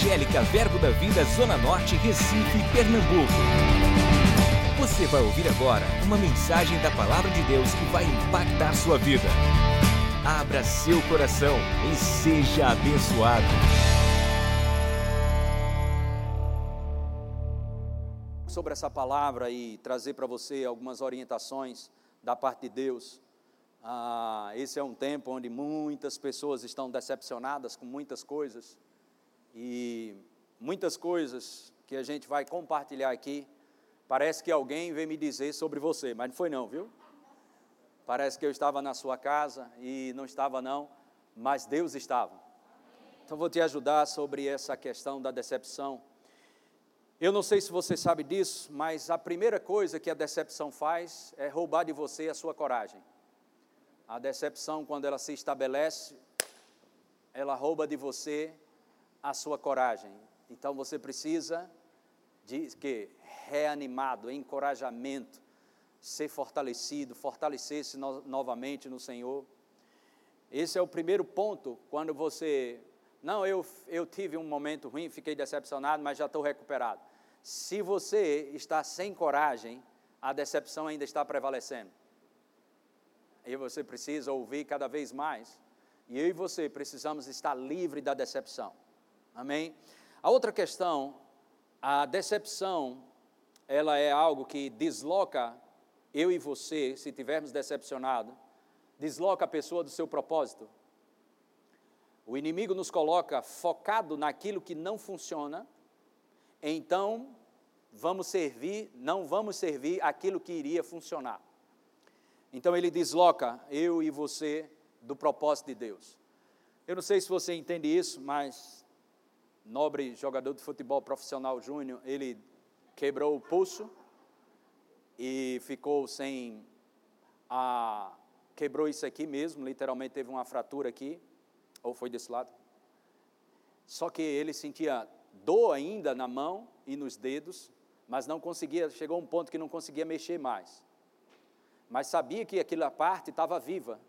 Evangélica Verbo da Vida Zona Norte, Recife, Pernambuco. Você vai ouvir agora uma mensagem da Palavra de Deus que vai impactar sua vida. Abra seu coração e seja abençoado. Sobre essa palavra e trazer para você algumas orientações da parte de Deus. Ah, esse é um tempo onde muitas pessoas estão decepcionadas com muitas coisas e muitas coisas que a gente vai compartilhar aqui. Parece que alguém veio me dizer sobre você, mas não foi não, viu? Parece que eu estava na sua casa e não estava não, mas Deus estava. Então vou te ajudar sobre essa questão da decepção. Eu não sei se você sabe disso, mas a primeira coisa que a decepção faz é roubar de você a sua coragem. A decepção, quando ela se estabelece, ela rouba de você a sua coragem. Então você precisa de que reanimado, encorajamento, ser fortalecido, fortalecer-se no, novamente no Senhor. Esse é o primeiro ponto quando você não, eu, eu tive um momento ruim, fiquei decepcionado, mas já estou recuperado. Se você está sem coragem, a decepção ainda está prevalecendo. E você precisa ouvir cada vez mais. E eu e você precisamos estar livre da decepção. Amém? A outra questão, a decepção, ela é algo que desloca eu e você, se tivermos decepcionado, desloca a pessoa do seu propósito. O inimigo nos coloca focado naquilo que não funciona, então vamos servir, não vamos servir aquilo que iria funcionar. Então ele desloca eu e você do propósito de Deus. Eu não sei se você entende isso, mas nobre jogador de futebol profissional júnior, ele quebrou o pulso e ficou sem a quebrou isso aqui mesmo, literalmente teve uma fratura aqui, ou foi desse lado. Só que ele sentia dor ainda na mão e nos dedos, mas não conseguia, chegou a um ponto que não conseguia mexer mais mas sabia que aquela parte estava viva,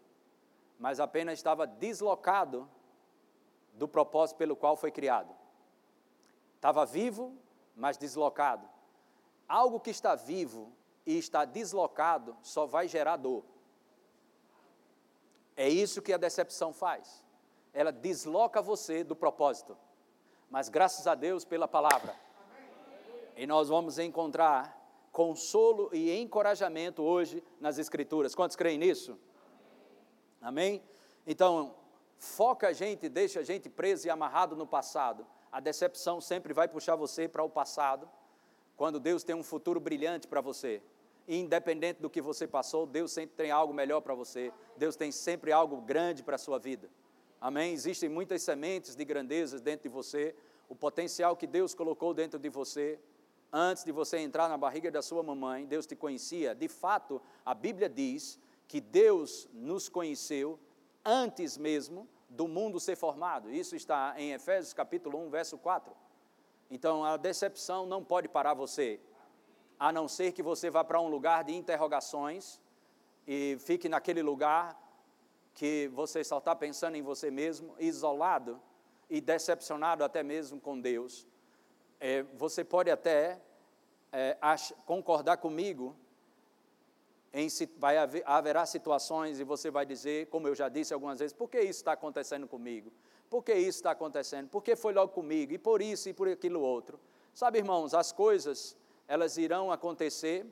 mas apenas estava deslocado do propósito pelo qual foi criado. Estava vivo, mas deslocado. Algo que está vivo e está deslocado só vai gerar dor. É isso que a decepção faz. Ela desloca você do propósito. Mas graças a Deus pela palavra. E nós vamos encontrar consolo e encorajamento hoje nas Escrituras. Quantos creem nisso? Amém? Então, foca a gente, deixa a gente preso e amarrado no passado. A decepção sempre vai puxar você para o passado, quando Deus tem um futuro brilhante para você. Independente do que você passou, Deus sempre tem algo melhor para você. Deus tem sempre algo grande para a sua vida. Amém? Existem muitas sementes de grandezas dentro de você. O potencial que Deus colocou dentro de você antes de você entrar na barriga da sua mamãe, Deus te conhecia. De fato, a Bíblia diz que Deus nos conheceu antes mesmo do mundo ser formado. Isso está em Efésios capítulo 1, verso 4. Então, a decepção não pode parar você, a não ser que você vá para um lugar de interrogações e fique naquele lugar que você só está pensando em você mesmo, isolado e decepcionado até mesmo com Deus é, você pode até é, concordar comigo em vai haver, haverá situações e você vai dizer, como eu já disse algumas vezes, por que isso está acontecendo comigo? Por que isso está acontecendo? Por que foi logo comigo? E por isso e por aquilo outro. Sabe, irmãos, as coisas, elas irão acontecer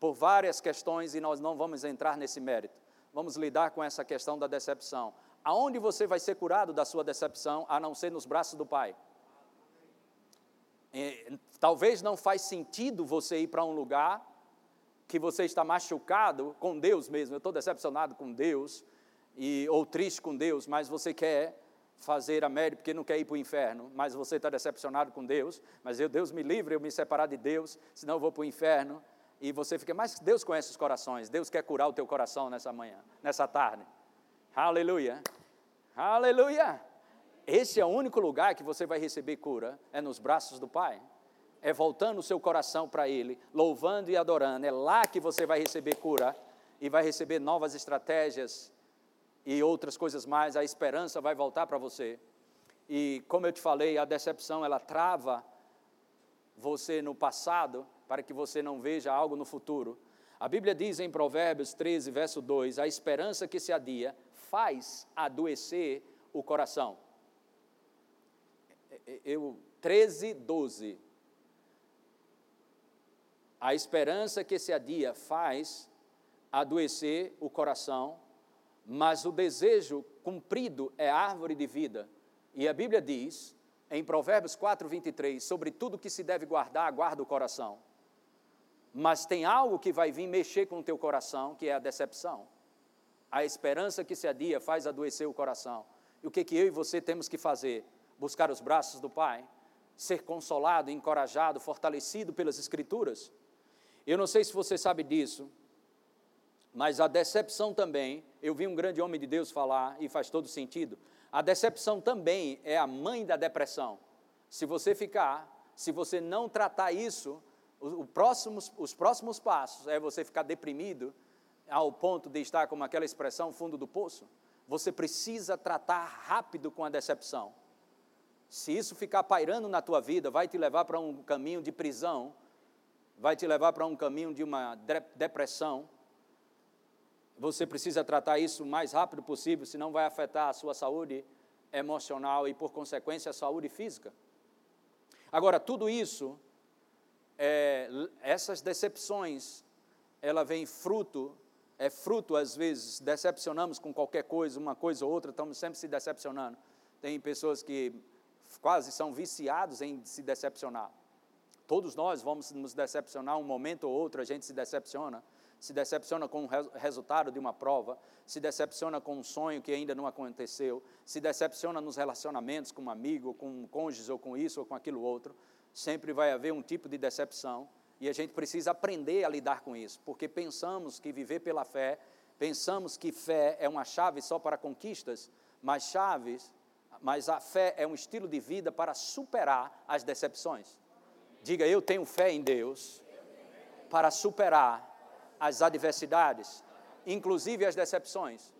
por várias questões e nós não vamos entrar nesse mérito. Vamos lidar com essa questão da decepção. Aonde você vai ser curado da sua decepção, a não ser nos braços do Pai? É, talvez não faz sentido você ir para um lugar que você está machucado com Deus mesmo. Eu estou decepcionado com Deus e ou triste com Deus, mas você quer fazer a média porque não quer ir para o inferno, mas você está decepcionado com Deus, mas eu, Deus me livre, eu me separar de Deus, senão eu vou para o inferno. E você fica, mas Deus conhece os corações, Deus quer curar o teu coração nessa manhã, nessa tarde. Aleluia, aleluia. Esse é o único lugar que você vai receber cura, é nos braços do Pai. É voltando o seu coração para Ele, louvando e adorando. É lá que você vai receber cura e vai receber novas estratégias e outras coisas mais. A esperança vai voltar para você. E como eu te falei, a decepção ela trava você no passado para que você não veja algo no futuro. A Bíblia diz em Provérbios 13, verso 2: a esperança que se adia faz adoecer o coração. Eu, 13, 12. A esperança que se adia faz adoecer o coração, mas o desejo cumprido é árvore de vida. E a Bíblia diz, em Provérbios 4, 23, sobre tudo que se deve guardar, guarda o coração. Mas tem algo que vai vir mexer com o teu coração, que é a decepção. A esperança que se adia faz adoecer o coração. E o que, que eu e você temos que fazer? Buscar os braços do Pai, ser consolado, encorajado, fortalecido pelas Escrituras. Eu não sei se você sabe disso, mas a decepção também, eu vi um grande homem de Deus falar, e faz todo sentido. A decepção também é a mãe da depressão. Se você ficar, se você não tratar isso, próximos, os próximos passos é você ficar deprimido ao ponto de estar, como aquela expressão, fundo do poço. Você precisa tratar rápido com a decepção. Se isso ficar pairando na tua vida, vai te levar para um caminho de prisão, vai te levar para um caminho de uma depressão, você precisa tratar isso o mais rápido possível, senão vai afetar a sua saúde emocional e, por consequência, a saúde física. Agora, tudo isso, é, essas decepções, ela vem fruto, é fruto, às vezes, decepcionamos com qualquer coisa, uma coisa ou outra, estamos sempre se decepcionando. Tem pessoas que quase são viciados em se decepcionar. Todos nós vamos nos decepcionar um momento ou outro, a gente se decepciona se decepciona com o resultado de uma prova, se decepciona com um sonho que ainda não aconteceu, se decepciona nos relacionamentos com um amigo, com um cônjuge, ou com isso ou com aquilo outro. Sempre vai haver um tipo de decepção e a gente precisa aprender a lidar com isso, porque pensamos que viver pela fé, pensamos que fé é uma chave só para conquistas, mas chaves, mas a fé é um estilo de vida para superar as decepções. Diga, eu tenho fé em Deus para superar as adversidades, inclusive as decepções.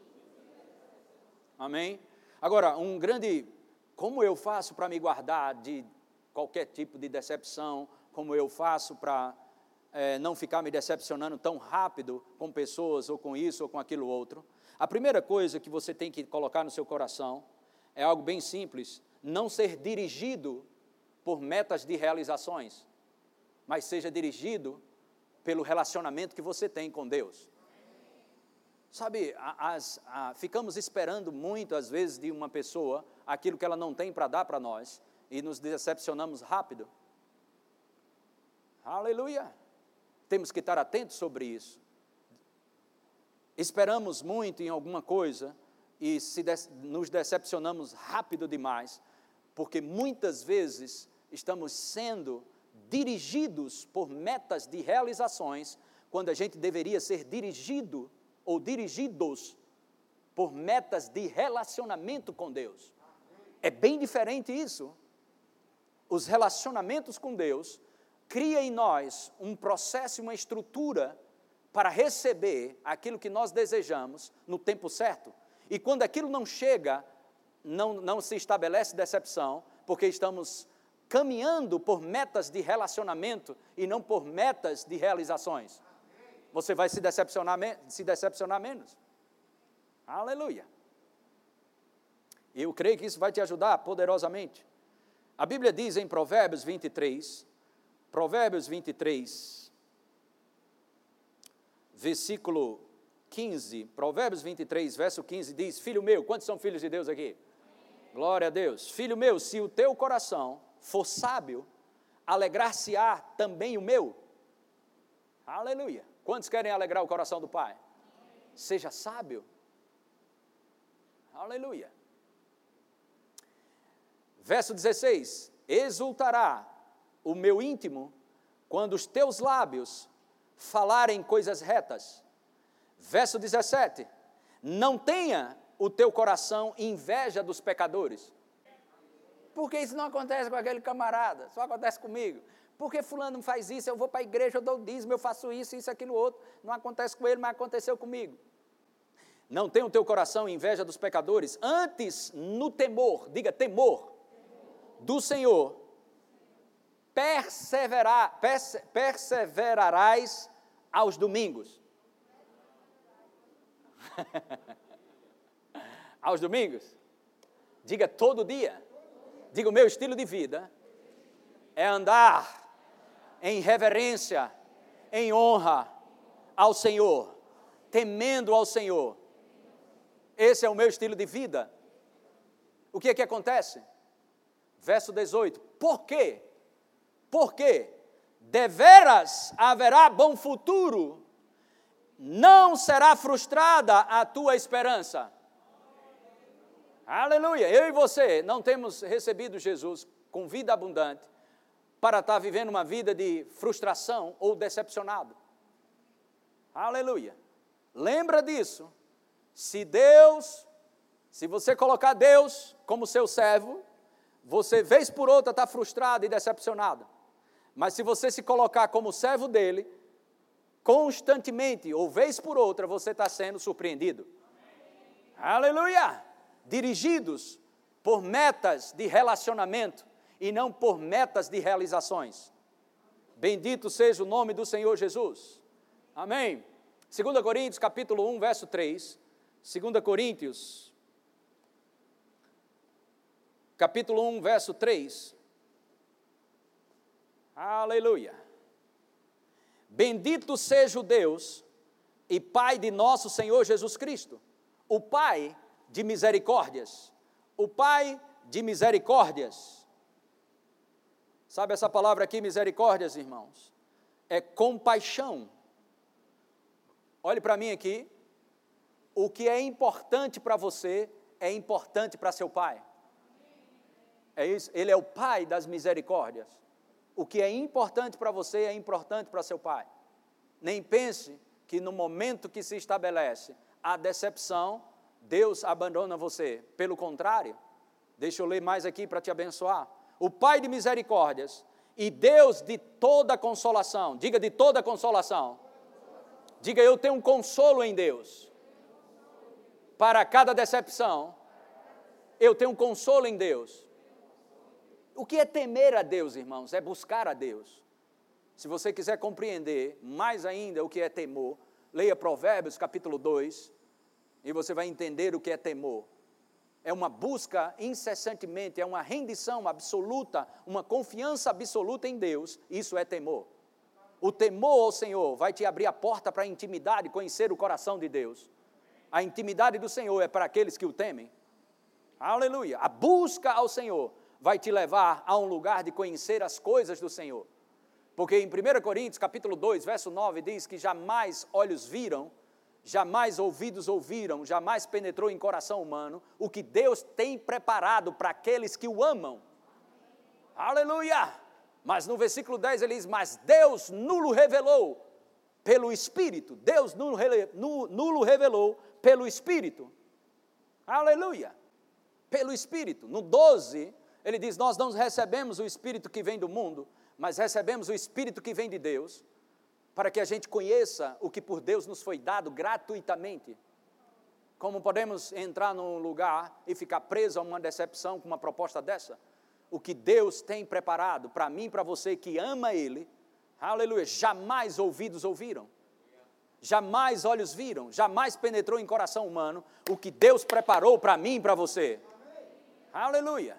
Amém? Agora, um grande. Como eu faço para me guardar de qualquer tipo de decepção? Como eu faço para é, não ficar me decepcionando tão rápido com pessoas, ou com isso, ou com aquilo outro? A primeira coisa que você tem que colocar no seu coração é algo bem simples: não ser dirigido por metas de realizações, mas seja dirigido pelo relacionamento que você tem com Deus. Sabe, as, a, ficamos esperando muito, às vezes, de uma pessoa aquilo que ela não tem para dar para nós e nos decepcionamos rápido. Aleluia! Temos que estar atentos sobre isso. Esperamos muito em alguma coisa e se de, nos decepcionamos rápido demais, porque muitas vezes estamos sendo dirigidos por metas de realizações, quando a gente deveria ser dirigido ou dirigidos por metas de relacionamento com Deus. É bem diferente isso. Os relacionamentos com Deus cria em nós um processo uma estrutura para receber aquilo que nós desejamos no tempo certo. E quando aquilo não chega, não, não se estabelece decepção, porque estamos caminhando por metas de relacionamento e não por metas de realizações. Você vai se decepcionar, se decepcionar menos. Aleluia. Eu creio que isso vai te ajudar poderosamente. A Bíblia diz em Provérbios 23, Provérbios 23, versículo 15, Provérbios 23, verso 15 diz: Filho meu, quantos são filhos de Deus aqui? Glória a Deus. Filho meu, se o teu coração for sábio, alegrar-se-á também o meu. Aleluia. Quantos querem alegrar o coração do Pai? Seja sábio. Aleluia. Verso 16: Exultará o meu íntimo quando os teus lábios falarem coisas retas. Verso 17: Não tenha o teu coração inveja dos pecadores. Porque isso não acontece com aquele camarada, só acontece comigo. Porque fulano faz isso, eu vou para a igreja, eu dou dízimo, eu faço isso, isso, aquilo, outro. Não acontece com ele, mas aconteceu comigo. Não tem o teu coração inveja dos pecadores, antes no temor, diga temor. do Senhor, perseverar, perse, perseverarás aos domingos. aos domingos? Diga todo dia. Diga o meu estilo de vida é andar em reverência, em honra ao Senhor, temendo ao Senhor. Esse é o meu estilo de vida. O que é que acontece? Verso 18. Por quê? Porque deveras haverá bom futuro, não será frustrada a tua esperança. Aleluia! Eu e você não temos recebido Jesus com vida abundante para estar vivendo uma vida de frustração ou decepcionado. Aleluia! Lembra disso. Se Deus, se você colocar Deus como seu servo, você vez por outra está frustrado e decepcionado. Mas se você se colocar como servo dele, constantemente, ou vez por outra, você está sendo surpreendido. Aleluia! Dirigidos por metas de relacionamento e não por metas de realizações. Bendito seja o nome do Senhor Jesus. Amém. 2 Coríntios capítulo 1, verso 3. 2 Coríntios capítulo 1, verso 3. Aleluia. Bendito seja o Deus e Pai de nosso Senhor Jesus Cristo, o Pai de misericórdias, o Pai de misericórdias. Sabe essa palavra aqui, misericórdias, irmãos? É compaixão. Olhe para mim aqui. O que é importante para você é importante para seu pai. É isso? Ele é o pai das misericórdias. O que é importante para você é importante para seu pai. Nem pense que no momento que se estabelece a decepção, Deus abandona você. Pelo contrário, deixa eu ler mais aqui para te abençoar. O Pai de misericórdias e Deus de toda consolação, diga de toda consolação. Diga eu tenho um consolo em Deus. Para cada decepção, eu tenho um consolo em Deus. O que é temer a Deus, irmãos? É buscar a Deus. Se você quiser compreender mais ainda o que é temor, leia Provérbios capítulo 2 e você vai entender o que é temor. É uma busca incessantemente, é uma rendição absoluta, uma confiança absoluta em Deus, isso é temor. O temor ao Senhor vai te abrir a porta para a intimidade, conhecer o coração de Deus. A intimidade do Senhor é para aqueles que o temem. Aleluia. A busca ao Senhor vai te levar a um lugar de conhecer as coisas do Senhor. Porque em 1 Coríntios, capítulo 2, verso 9, diz que jamais olhos viram, jamais ouvidos ouviram, jamais penetrou em coração humano o que Deus tem preparado para aqueles que o amam. Aleluia! Mas no versículo 10 ele diz: Mas Deus nulo revelou pelo Espírito. Deus nulo, nulo revelou pelo Espírito. Aleluia! Pelo Espírito. No 12, ele diz: Nós não recebemos o Espírito que vem do mundo, mas recebemos o Espírito que vem de Deus, para que a gente conheça o que por Deus nos foi dado gratuitamente. Como podemos entrar num lugar e ficar preso a uma decepção com uma proposta dessa? O que Deus tem preparado para mim para você que ama Ele, aleluia, jamais ouvidos ouviram, jamais olhos viram, jamais penetrou em coração humano o que Deus preparou para mim e para você. Aleluia.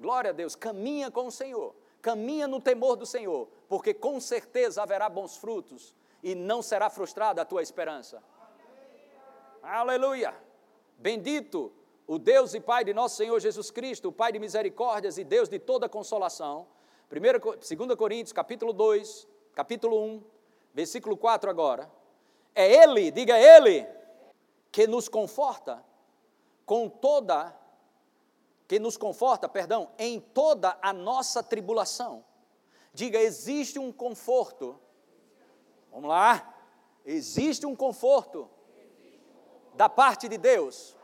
Glória a Deus, caminha com o Senhor, caminha no temor do Senhor, porque com certeza haverá bons frutos e não será frustrada a tua esperança. Aleluia! Bendito o Deus e Pai de nosso Senhor Jesus Cristo, o Pai de misericórdias e Deus de toda consolação. 2 Coríntios, capítulo 2, capítulo 1, versículo 4 agora. É Ele, diga Ele, que nos conforta com toda que nos conforta, perdão, em toda a nossa tribulação. Diga, existe um conforto. Vamos lá. Existe um conforto da parte de Deus.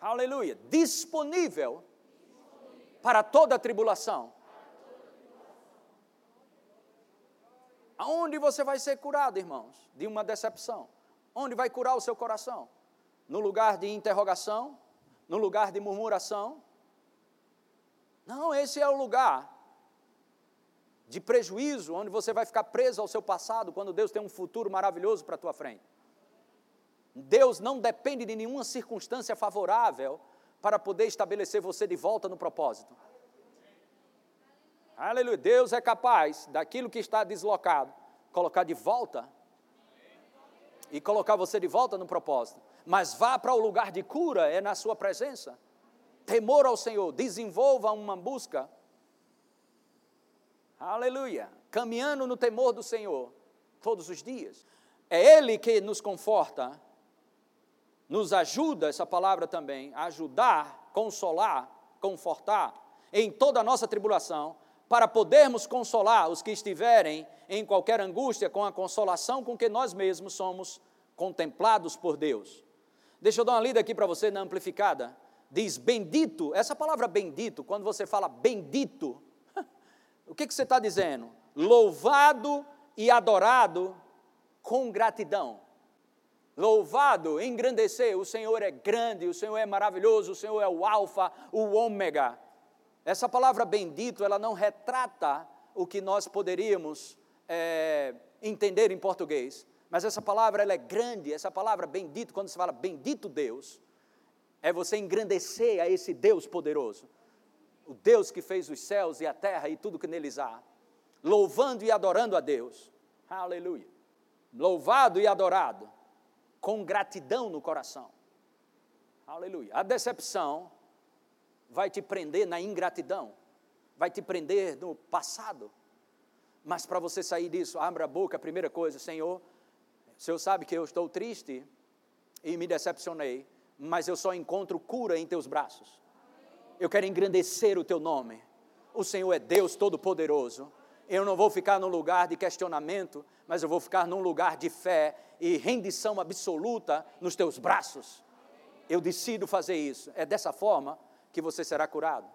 Aleluia. Disponível para toda a tribulação. Aonde você vai ser curado, irmãos, de uma decepção? Onde vai curar o seu coração? No lugar de interrogação? no lugar de murmuração, Não, esse é o lugar de prejuízo, onde você vai ficar preso ao seu passado, quando Deus tem um futuro maravilhoso para a tua frente. Deus não depende de nenhuma circunstância favorável para poder estabelecer você de volta no propósito. Aleluia. Deus é capaz daquilo que está deslocado, colocar de volta e colocar você de volta no propósito. Mas vá para o lugar de cura, é na sua presença. Temor ao Senhor, desenvolva uma busca Aleluia. Caminhando no temor do Senhor todos os dias. É Ele que nos conforta, nos ajuda, essa palavra também, ajudar, consolar, confortar em toda a nossa tribulação, para podermos consolar os que estiverem em qualquer angústia com a consolação com que nós mesmos somos contemplados por Deus. Deixa eu dar uma lida aqui para você na amplificada. Diz bendito, essa palavra bendito, quando você fala bendito, o que, que você está dizendo? Louvado e adorado com gratidão. Louvado, engrandecer, o Senhor é grande, o Senhor é maravilhoso, o Senhor é o Alfa, o Ômega. Essa palavra bendito, ela não retrata o que nós poderíamos é, entender em português, mas essa palavra ela é grande, essa palavra bendito, quando se fala bendito Deus, é você engrandecer a esse Deus poderoso o Deus que fez os céus e a terra e tudo que neles há, louvando e adorando a Deus. Aleluia. Louvado e adorado, com gratidão no coração. Aleluia. A decepção vai te prender na ingratidão, vai te prender no passado. Mas para você sair disso, abra a boca, a primeira coisa, Senhor, o Senhor sabe que eu estou triste e me decepcionei, mas eu só encontro cura em teus braços eu quero engrandecer o teu nome. O Senhor é Deus Todo-Poderoso. Eu não vou ficar num lugar de questionamento, mas eu vou ficar num lugar de fé e rendição absoluta nos teus braços. Eu decido fazer isso. É dessa forma que você será curado.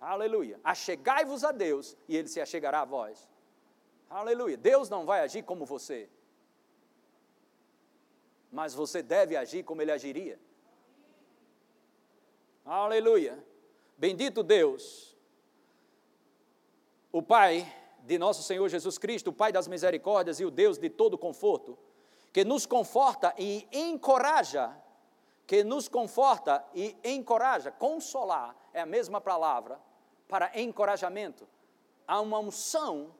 Aleluia. Achegai-vos a Deus e Ele se achegará a vós. Aleluia. Deus não vai agir como você, mas você deve agir como Ele agiria. Aleluia. Bendito Deus, o Pai de nosso Senhor Jesus Cristo, o Pai das misericórdias e o Deus de todo conforto, que nos conforta e encoraja, que nos conforta e encoraja, consolar é a mesma palavra para encorajamento. Há uma unção,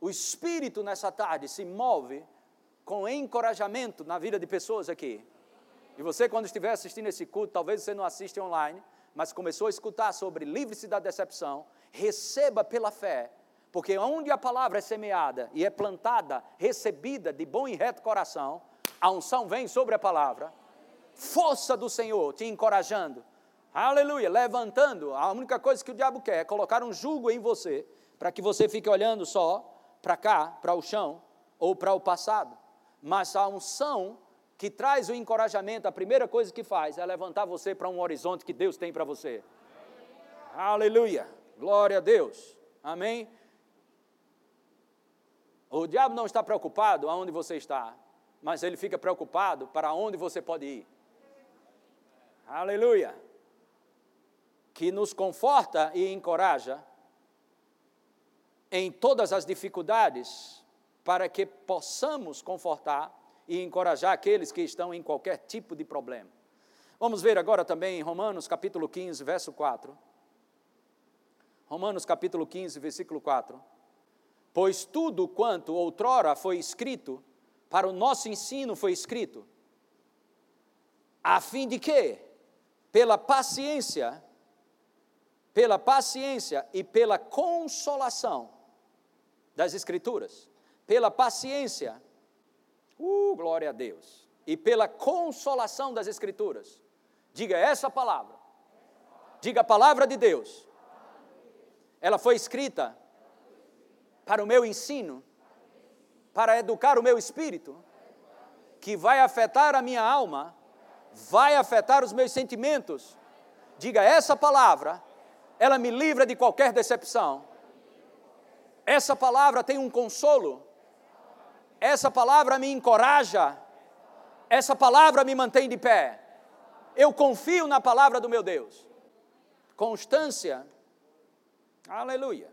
o Espírito nessa tarde se move com encorajamento na vida de pessoas aqui. E você, quando estiver assistindo esse culto, talvez você não assista online, mas começou a escutar sobre livre-se da decepção, receba pela fé, porque onde a palavra é semeada e é plantada, recebida de bom e reto coração, a unção vem sobre a palavra, força do Senhor te encorajando, aleluia, levantando. A única coisa que o diabo quer é colocar um jugo em você, para que você fique olhando só para cá, para o chão, ou para o passado. Mas a unção que traz o encorajamento, a primeira coisa que faz é levantar você para um horizonte que Deus tem para você. Aleluia! Glória a Deus. Amém? O diabo não está preocupado aonde você está, mas ele fica preocupado para onde você pode ir. Aleluia! Que nos conforta e encoraja em todas as dificuldades, para que possamos confortar e encorajar aqueles que estão em qualquer tipo de problema. Vamos ver agora também em Romanos capítulo 15, verso 4. Romanos capítulo 15, versículo 4. Pois tudo quanto outrora foi escrito, para o nosso ensino foi escrito, a fim de que, pela paciência, pela paciência e pela consolação das Escrituras, pela paciência Uh, glória a Deus. E pela consolação das Escrituras. Diga essa palavra. Diga a palavra de Deus. Ela foi escrita para o meu ensino, para educar o meu espírito, que vai afetar a minha alma, vai afetar os meus sentimentos. Diga essa palavra, ela me livra de qualquer decepção. Essa palavra tem um consolo essa palavra me encoraja, essa palavra me mantém de pé. Eu confio na palavra do meu Deus. Constância. Aleluia.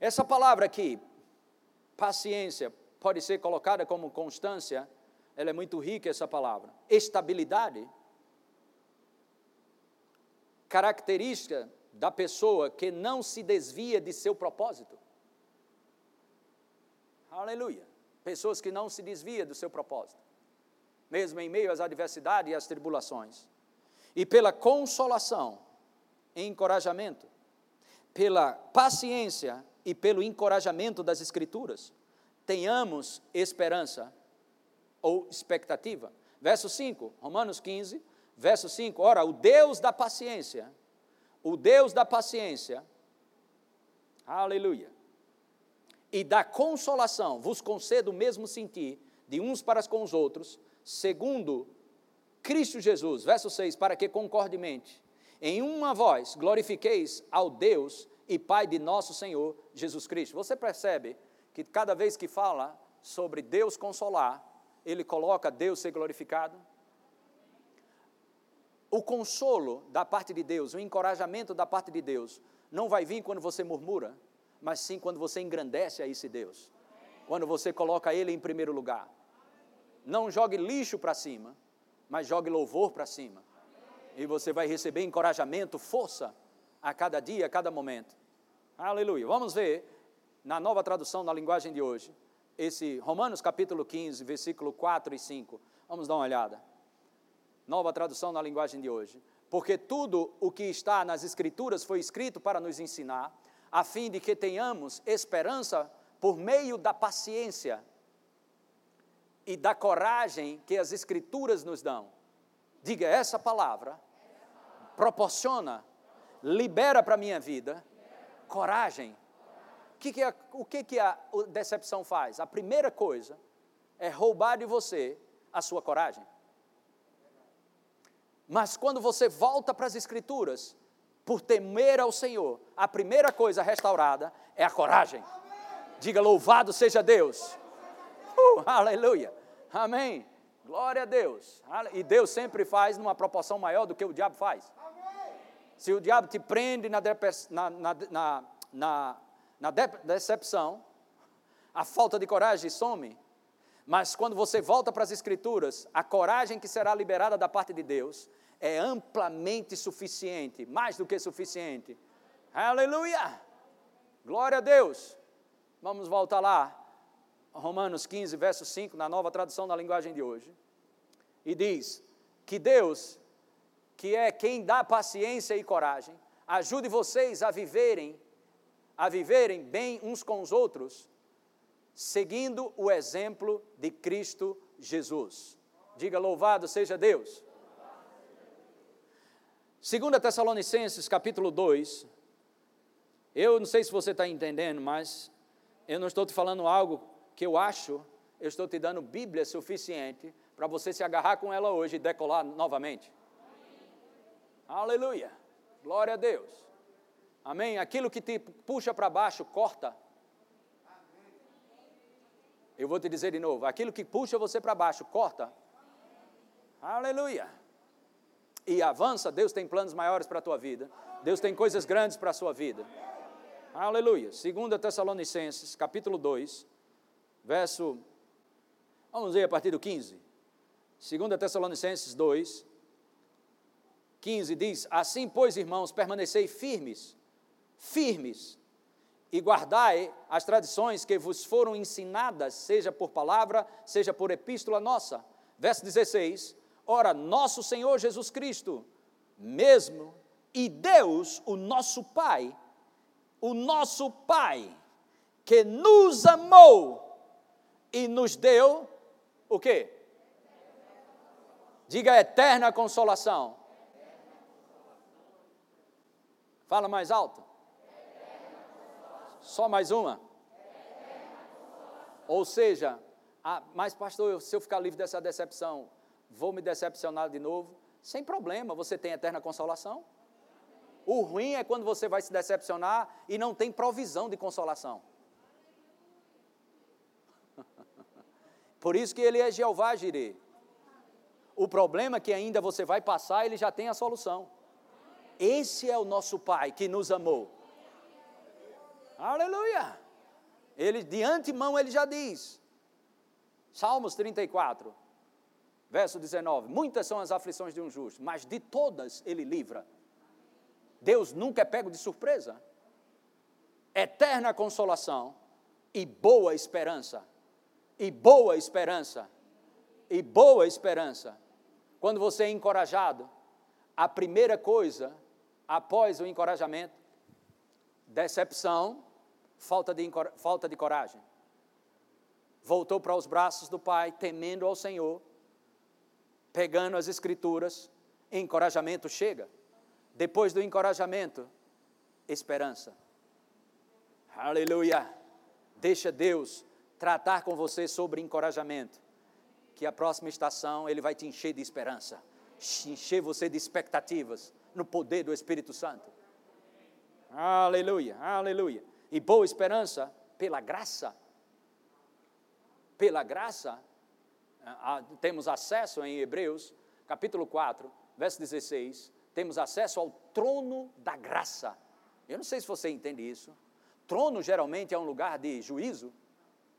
Essa palavra aqui, paciência, pode ser colocada como constância, ela é muito rica essa palavra. Estabilidade. Característica da pessoa que não se desvia de seu propósito. Aleluia. Pessoas que não se desviam do seu propósito, mesmo em meio às adversidades e às tribulações. E pela consolação e encorajamento, pela paciência e pelo encorajamento das Escrituras, tenhamos esperança ou expectativa. Verso 5, Romanos 15, verso 5. Ora, o Deus da paciência, o Deus da paciência, aleluia, e da consolação vos conceda o mesmo sentir de uns para com os outros, segundo Cristo Jesus, verso 6, para que concordemente, em uma voz, glorifiqueis ao Deus e Pai de nosso Senhor Jesus Cristo. Você percebe que cada vez que fala sobre Deus consolar, ele coloca Deus ser glorificado? O consolo da parte de Deus, o encorajamento da parte de Deus, não vai vir quando você murmura, mas sim quando você engrandece a esse Deus. Quando você coloca Ele em primeiro lugar. Não jogue lixo para cima, mas jogue louvor para cima. E você vai receber encorajamento, força a cada dia, a cada momento. Aleluia. Vamos ver na nova tradução, na linguagem de hoje, esse Romanos capítulo 15, versículo 4 e 5. Vamos dar uma olhada. Nova tradução na linguagem de hoje. Porque tudo o que está nas Escrituras foi escrito para nos ensinar, a fim de que tenhamos esperança por meio da paciência e da coragem que as Escrituras nos dão. Diga, essa palavra proporciona, libera para a minha vida coragem. O que, que, o que, que a decepção faz? A primeira coisa é roubar de você a sua coragem. Mas quando você volta para as Escrituras, por temer ao Senhor, a primeira coisa restaurada é a coragem. Diga louvado seja Deus. Uh, aleluia. Amém. Glória a Deus. E Deus sempre faz numa proporção maior do que o diabo faz. Se o diabo te prende na, na, na, na, na decepção, a falta de coragem some. Mas quando você volta para as Escrituras, a coragem que será liberada da parte de Deus é amplamente suficiente, mais do que suficiente. Aleluia! Glória a Deus! Vamos voltar lá, Romanos 15, verso 5, na nova tradução da linguagem de hoje. E diz: Que Deus, que é quem dá paciência e coragem, ajude vocês a viverem, a viverem bem uns com os outros, seguindo o exemplo de Cristo Jesus. Diga louvado seja Deus. 2 Tessalonicenses capítulo 2, eu não sei se você está entendendo, mas eu não estou te falando algo que eu acho, eu estou te dando Bíblia suficiente para você se agarrar com ela hoje e decolar novamente. Amém. Aleluia, glória a Deus. Amém. Aquilo que te puxa para baixo, corta. Eu vou te dizer de novo: aquilo que puxa você para baixo, corta. Aleluia e avança, Deus tem planos maiores para a tua vida. Deus tem coisas grandes para a sua vida. Aleluia. 2 Tessalonicenses, capítulo 2, verso. Vamos ver a partir do 15. 2 Tessalonicenses 2, 15 diz: Assim, pois, irmãos, permanecei firmes, firmes, e guardai as tradições que vos foram ensinadas, seja por palavra, seja por epístola nossa. Verso 16: Ora, nosso Senhor Jesus Cristo, mesmo, e Deus, o nosso Pai, o nosso Pai, que nos amou e nos deu o quê? Diga eterna consolação. Fala mais alto. Só mais uma. Ou seja, ah, mas pastor, se eu ficar livre dessa decepção, vou me decepcionar de novo. Sem problema, você tem eterna consolação. O ruim é quando você vai se decepcionar e não tem provisão de consolação. Por isso que ele é Jeová Jireh. O problema é que ainda você vai passar, ele já tem a solução. Esse é o nosso Pai que nos amou. Aleluia! Ele de antemão ele já diz. Salmos 34, verso 19: Muitas são as aflições de um justo, mas de todas ele livra. Deus nunca é pego de surpresa. Eterna consolação e boa esperança. E boa esperança. E boa esperança. Quando você é encorajado, a primeira coisa após o encorajamento, decepção, falta de, falta de coragem. Voltou para os braços do Pai, temendo ao Senhor, pegando as Escrituras, encorajamento chega. Depois do encorajamento, esperança. Aleluia! Deixa Deus tratar com você sobre encorajamento, que a próxima estação ele vai te encher de esperança, encher você de expectativas no poder do Espírito Santo. Aleluia, aleluia. E boa esperança pela graça. Pela graça, temos acesso em Hebreus, capítulo 4, verso 16, temos acesso ao trono da graça. Eu não sei se você entende isso. Trono geralmente é um lugar de juízo,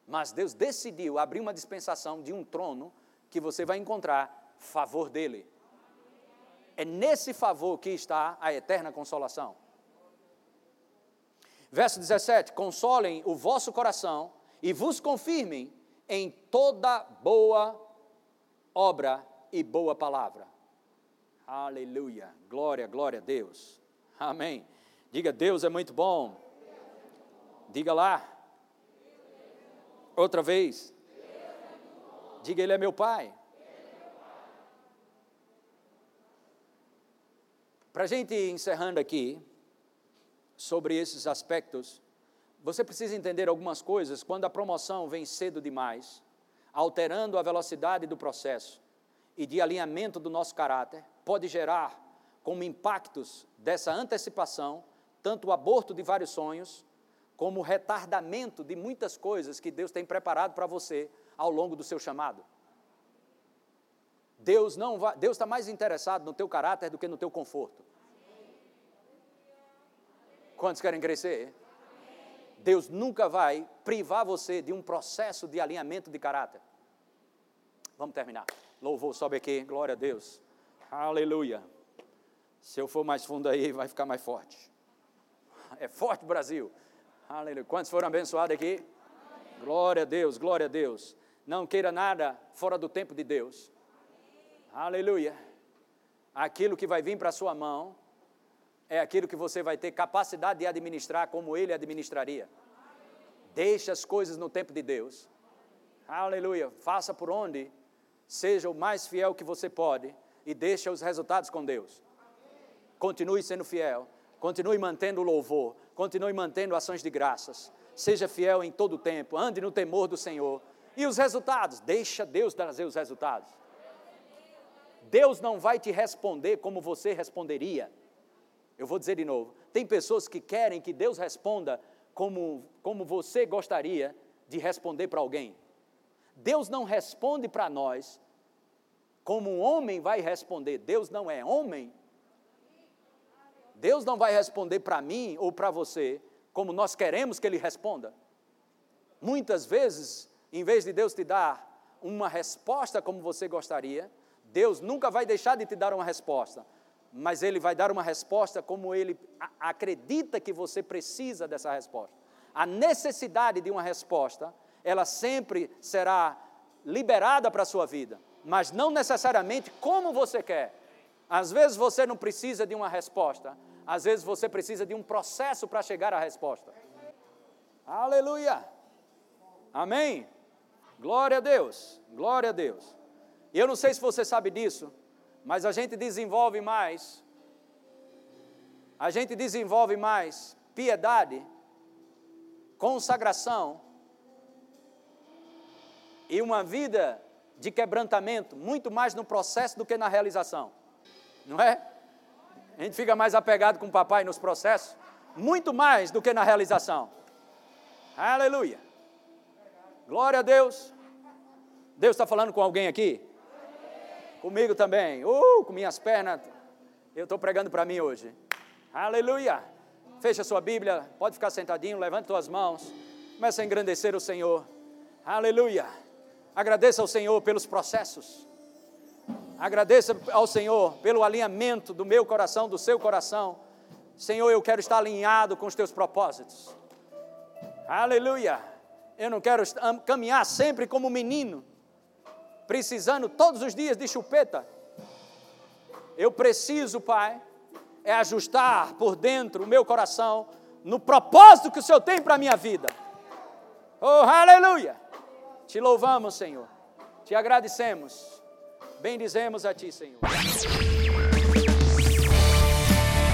mas Deus decidiu abrir uma dispensação de um trono que você vai encontrar favor dele. É nesse favor que está a eterna consolação. Verso 17: Consolem o vosso coração e vos confirmem em toda boa obra e boa palavra. Aleluia. Glória, glória a Deus. Amém. Diga, Deus é muito bom. Diga lá. Outra vez. Diga, Ele é meu Pai. Para a gente ir encerrando aqui, sobre esses aspectos, você precisa entender algumas coisas quando a promoção vem cedo demais, alterando a velocidade do processo e de alinhamento do nosso caráter, pode gerar como impactos dessa antecipação tanto o aborto de vários sonhos, como o retardamento de muitas coisas que Deus tem preparado para você ao longo do seu chamado. Deus não vai, Deus está mais interessado no teu caráter do que no teu conforto. Quantos querem crescer? Deus nunca vai privar você de um processo de alinhamento de caráter. Vamos terminar. Louvor, sobe aqui, glória a Deus. Aleluia. Se eu for mais fundo aí, vai ficar mais forte. É forte, Brasil. Aleluia. Quantos foram abençoados aqui? Glória a Deus, glória a Deus. Não queira nada fora do tempo de Deus. Aleluia. Aquilo que vai vir para a sua mão é aquilo que você vai ter capacidade de administrar como ele administraria. Deixe as coisas no tempo de Deus. Aleluia. Faça por onde seja o mais fiel que você pode e deixe os resultados com Deus. Continue sendo fiel, continue mantendo o louvor, continue mantendo ações de graças. Seja fiel em todo o tempo, ande no temor do Senhor. E os resultados? Deixa Deus trazer os resultados. Deus não vai te responder como você responderia. Eu vou dizer de novo: tem pessoas que querem que Deus responda como, como você gostaria de responder para alguém. Deus não responde para nós como um homem vai responder. Deus não é homem. Deus não vai responder para mim ou para você como nós queremos que Ele responda. Muitas vezes, em vez de Deus te dar uma resposta como você gostaria, Deus nunca vai deixar de te dar uma resposta, mas Ele vai dar uma resposta como Ele acredita que você precisa dessa resposta. A necessidade de uma resposta ela sempre será liberada para a sua vida, mas não necessariamente como você quer. Às vezes você não precisa de uma resposta, às vezes você precisa de um processo para chegar à resposta. Aleluia! Amém? Glória a Deus, glória a Deus. E eu não sei se você sabe disso, mas a gente desenvolve mais, a gente desenvolve mais piedade, consagração, e uma vida de quebrantamento muito mais no processo do que na realização. Não é? A gente fica mais apegado com o papai nos processos, muito mais do que na realização. Aleluia. Glória a Deus. Deus está falando com alguém aqui? Comigo também. Uh, com minhas pernas. Eu estou pregando para mim hoje. Aleluia. Fecha sua Bíblia, pode ficar sentadinho, levante suas mãos. Começa a engrandecer o Senhor. Aleluia. Agradeça ao Senhor pelos processos. Agradeça ao Senhor pelo alinhamento do meu coração, do seu coração. Senhor, eu quero estar alinhado com os teus propósitos. Aleluia. Eu não quero caminhar sempre como menino, precisando todos os dias de chupeta. Eu preciso, Pai, é ajustar por dentro o meu coração no propósito que o Senhor tem para a minha vida. Oh, aleluia! Te louvamos, Senhor. Te agradecemos. Bendizemos a Ti, Senhor.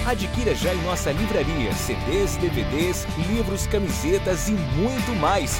Adquira já em nossa livraria CDs, DVDs, livros, camisetas e muito mais.